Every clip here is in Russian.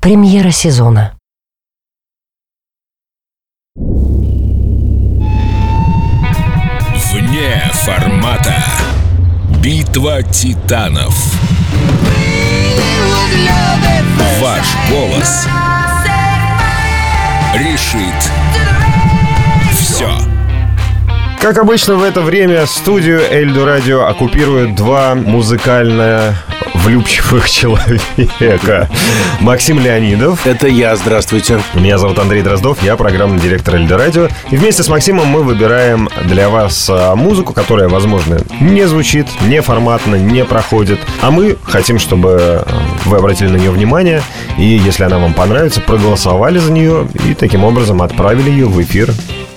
Премьера сезона. Вне формата. Битва титанов. Ваш голос решит. Как обычно в это время студию Эльду Радио оккупируют два музыкально влюбчивых человека. Максим Леонидов. Это я, здравствуйте. Меня зовут Андрей Дроздов, я программный директор Эльдо Радио. И вместе с Максимом мы выбираем для вас а, музыку, которая, возможно, не звучит, не форматно, не проходит. А мы хотим, чтобы а, вы обратили на нее внимание, и если она вам понравится, проголосовали за нее и таким образом отправили ее в эфир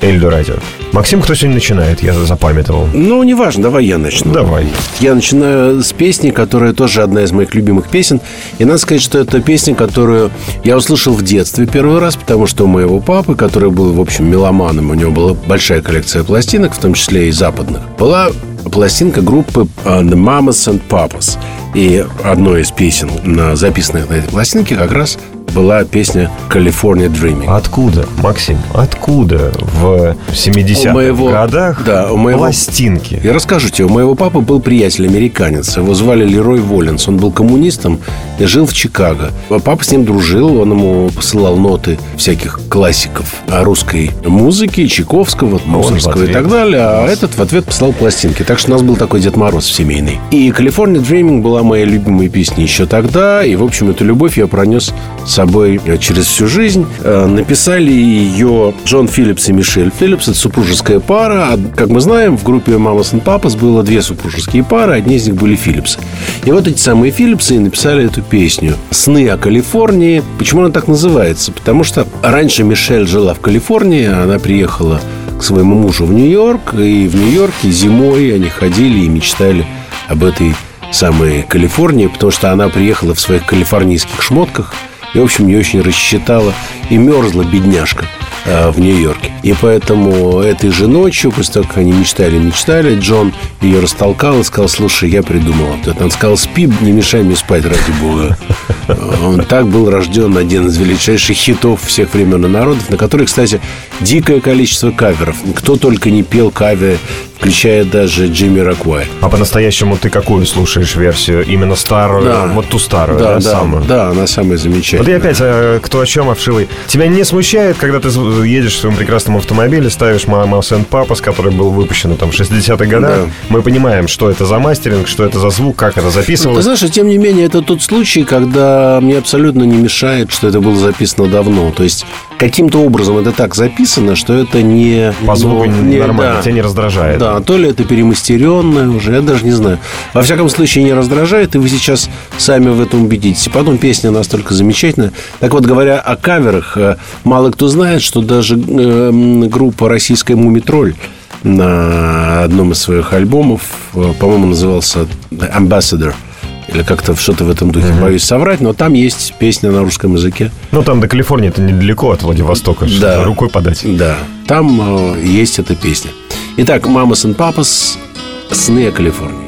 Эльдо Радио. Максим, кто сегодня начинает? Я запамятовал. Ну, неважно, давай я начну. Давай. Я начинаю с песни, которая тоже одна из моих любимых песен. И надо сказать, что это песня, которую я услышал в детстве первый раз, потому что у моего папы, который был, в общем, меломаном, у него была большая коллекция пластинок, в том числе и западных, была пластинка группы uh, The Mamas and Papas. И одной из песен, записанных на этой пластинке, как раз была песня «California Dreaming». Откуда, Максим, откуда в 70-х моего- годах да, у моего- пластинки? Я расскажу тебе. У моего папы был приятель американец. Его звали Лерой Воллинс. Он был коммунистом и жил в Чикаго. А Папа с ним дружил. Он ему посылал ноты всяких классиков русской музыки, Чайковского, Мусорского и так далее. А этот в ответ посылал пластинки. Так что у нас был такой Дед Мороз семейный. И «California Dreaming» была моей любимой песней еще тогда. И, в общем, эту любовь я пронес с собой э, через всю жизнь. Э, Написали ее Джон Филлипс и Мишель Филлипс. Это супружеская пара. А, Как мы знаем, в группе Mamas and Papas было две супружеские пары. Одни из них были Филлипсы. И вот эти самые Филлипсы и написали эту песню «Сны о Калифорнии». Почему она так называется? Потому что раньше Мишель жила в Калифорнии. Она приехала к своему мужу в Нью-Йорк. И в Нью-Йорке зимой они ходили и мечтали об этой самой Калифорнии, потому что она приехала в своих калифорнийских шмотках и, в общем, не очень рассчитала и мерзла бедняжка э, в Нью-Йорке. И поэтому этой же ночью, после того, как они мечтали, мечтали, Джон ее растолкал и сказал, слушай, я придумал вот это. Он сказал, спи, не мешай мне спать, ради бога. Он так был рожден один из величайших хитов всех времен и народов, на который, кстати, дикое количество каверов. Кто только не пел каверы, включая даже Джимми Роквай. А по-настоящему ты какую слушаешь версию? Именно старую? Да. Вот ту старую, Да, да, да, самую? да, она самая замечательная. Вот и опять, э, кто о чем, овшивый. Тебя не смущает, когда ты едешь в своем прекрасном автомобиле, ставишь «Мама Сент Папас», который был выпущен там, в 60-х годах. Да. Мы понимаем, что это за мастеринг, что это за звук, как это Ты записывалось. знаешь, а тем не менее, это тот случай, когда мне абсолютно не мешает, что это было записано давно. То есть, каким-то образом это так записано, что это не... По звуку ну, не- нормально, да. тебя не раздражает. Да, то ли это перемастеренное уже, я даже не знаю. Во всяком случае, не раздражает, и вы сейчас сами в этом убедитесь. И потом песня настолько замечательная. Так вот, говоря о каверах, э, мало кто знает, что даже э, м, группа российская «Мумитроль» на одном из своих альбомов, э, по-моему, назывался «Ambassador», или как-то что-то в этом духе, боюсь соврать, но там есть песня на русском языке. Ну, там до Калифорнии это недалеко от Владивостока. Да. Рукой подать. Да, там э, есть эта песня. Итак, «Мамас and Папас. Сны о Калифорнии».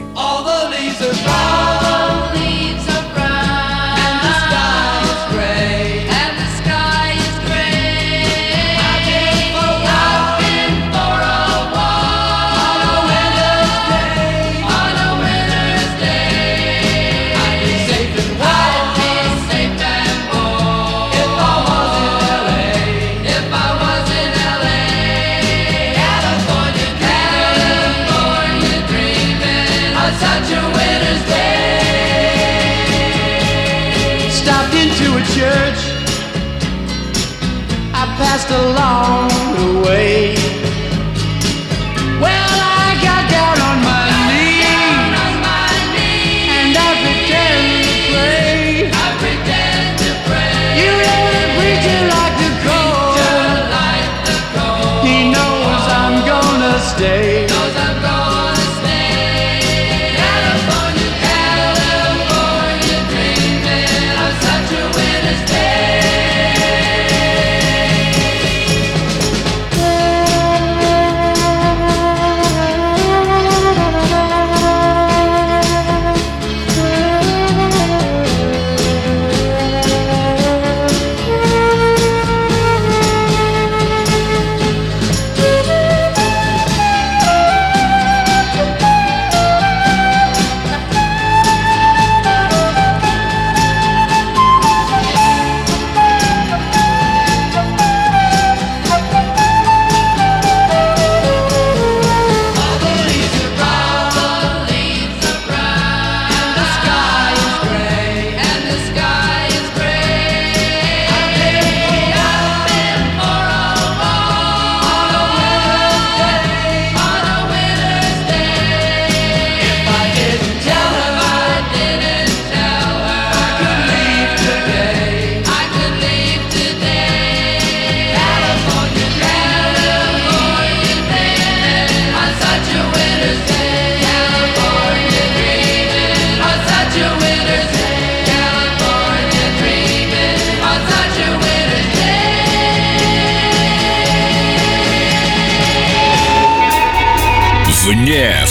Just the law.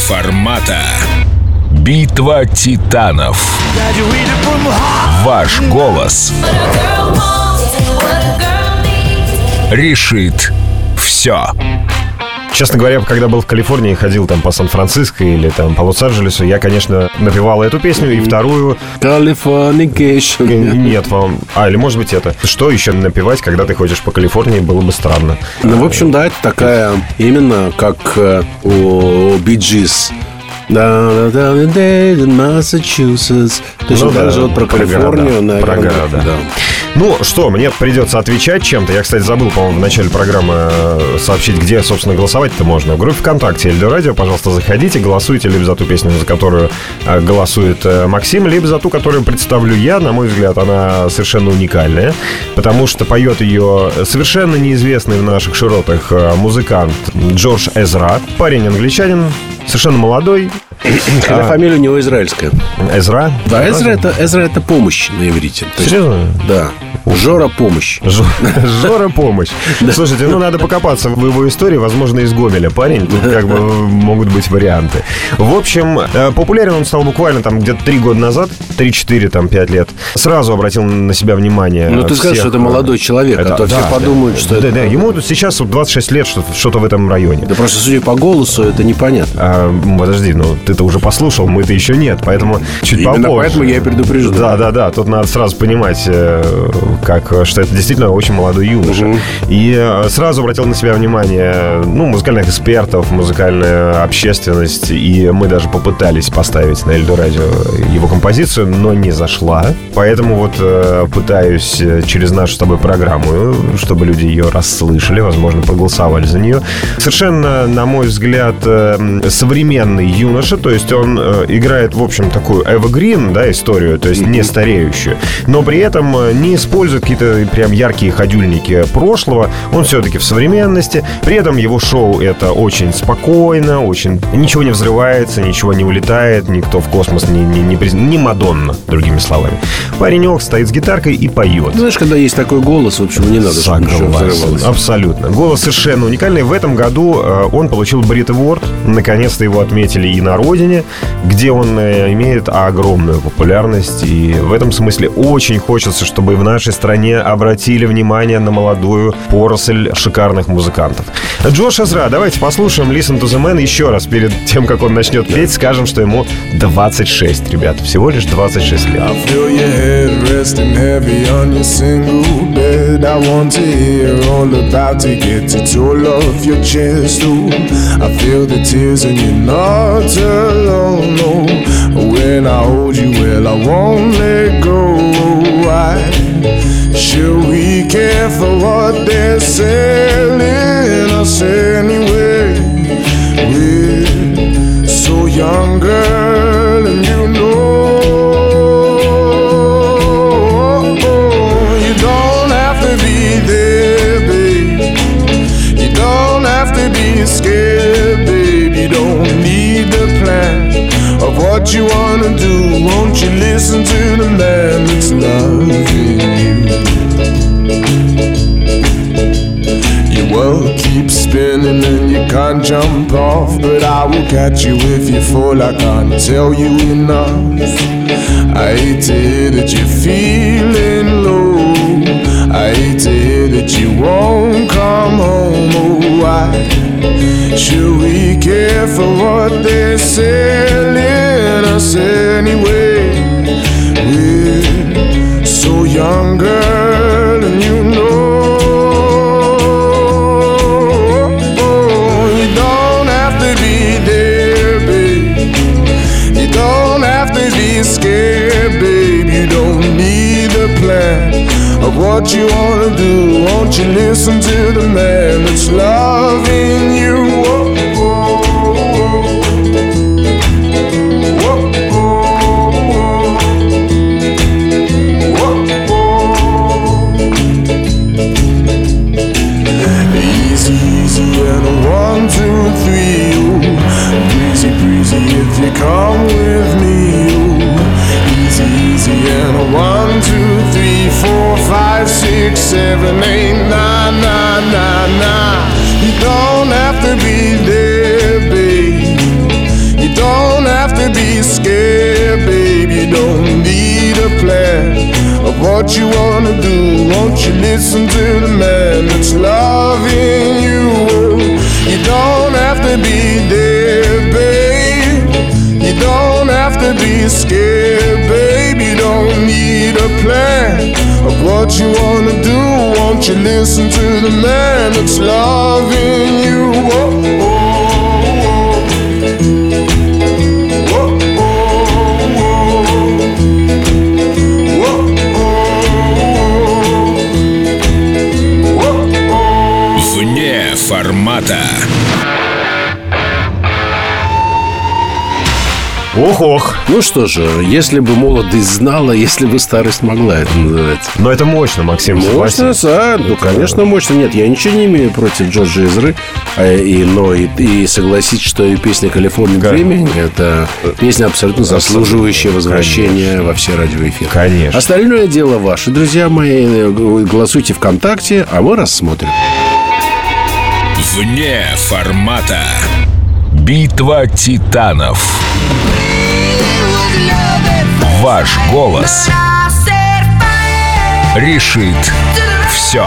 Формата. Битва титанов. Ваш голос решит все. Честно говоря, когда был в Калифорнии и ходил там по Сан-Франциско или там по Лос-Анджелесу, я, конечно, напевал эту песню и вторую. Californication. Нет, вам... А, или может быть это. Что еще напевать, когда ты ходишь по Калифорнии, было бы странно. Ну, в общем, да, это такая именно как э, у Bee Gees. Down, down the day in Massachusetts. Точно Ну так да, же вот про Калифорнию, города, про наверное. города. да. Ну что, мне придется отвечать чем-то. Я, кстати, забыл, по-моему, в начале программы э, сообщить, где, собственно, голосовать-то можно. В группе ВКонтакте Эльдо Радио, пожалуйста, заходите, голосуйте либо за ту песню, за которую э, голосует э, Максим, либо за ту, которую представлю я. На мой взгляд, она совершенно уникальная, потому что поет ее совершенно неизвестный в наших широтах музыкант Джордж Эзра. Парень англичанин, совершенно молодой. Хотя фамилия у него израильская. Эзра. Да, Эзра это, Эзра это помощь на иврите. Серьезно? Да. Жора помощь. Жо- Жора помощь. Слушайте, ну надо покопаться в его истории, возможно, из Гомеля парень. Тут как бы могут быть варианты. В общем, э, популярен он стал буквально там где-то три года назад, 3-4, там, 5 лет. Сразу обратил на себя внимание. Ну, ты скажешь, что это молодой человек, а то все подумают, что да, это... да, ему тут сейчас вот 26 лет, что- что-то в этом районе. Да просто, судя по голосу, это непонятно. А, подожди, ну ты-то уже послушал, мы-то еще нет, поэтому чуть Именно попозже. поэтому я и предупреждаю. Да, да, да. Тут надо сразу понимать, э, как, что это действительно очень молодой юноша. И э, сразу обратил на себя внимание, ну, музыкальных экспертов, музыкальная общественность. И мы даже попытались поставить на Эльдо Радио его композицию, но не зашла. Поэтому вот э, пытаюсь э, через нашу с тобой программу, э, чтобы люди ее расслышали, возможно, проголосовали за нее. Совершенно, на мой взгляд, э, современный юноша, то есть он э, играет, в общем, такую evergreen, да, историю, то есть не стареющую, но при этом э, не использует какие-то прям яркие ходюльники прошлого, он все-таки в современности, при этом его шоу это очень спокойно, очень ничего не взрывается, ничего не улетает, никто в космос не, не, не, приз- не Мадонна, другими словами. Паренек стоит с гитаркой и поет. Знаешь, когда есть такой голос, в общем, не надо, Согласен. Абсолютно. Голос совершенно уникальный. В этом году э, он получил Брит Award. Наконец-то его отметили и на родине, где он э, имеет огромную популярность. И в этом смысле очень хочется, чтобы и в нашей стране обратили внимание на молодую поросль шикарных музыкантов. Джош Эзра, давайте послушаем Listen to the Man еще раз перед тем, как он начнет петь. Скажем, что ему 26, ребят. Всего лишь 26 лет. I. I I when I hold you, well, I won't let go. Why should we care for what they're selling us anyway? We're so young, girl, jump off. But I will catch you if you fall. I can't tell you enough. I hate to hear that you're feeling low. I hate to hear that you won't come home. Oh, why should we care for what they're selling us anyway? We're so young, girl, You don't need a plan of what you wanna do. Won't you listen to the man that's loving you? nah, nah, nah, nah. You don't have to be there, babe. You don't have to be scared, babe. You don't need a plan of what you wanna do. Won't you listen to the man that's loving you? You don't have to be there, babe. You don't have to be scared, babe. You don't need a plan of what you wanna do. Won't you listen to the man that's loving you? Whoa, whoa, whoa. Whoa, whoa, whoa. Вне формата. Ох-ох. Ну что же, если бы молодость знала, если бы старость могла, это называется. Но это мощно, Максим. Мощно, да, ну, конечно, мощно. Нет, я ничего не имею против Джорджа Изры. э, И, но и, и согласись, что и песня «Калифорния. Dreaming» — это песня абсолютно заслуживающая возвращения во все радиоэфиры. Конечно. Остальное дело ваше, друзья мои. Голосуйте ВКонтакте, а мы рассмотрим. Вне формата. Битва титанов. Ваш голос решит все.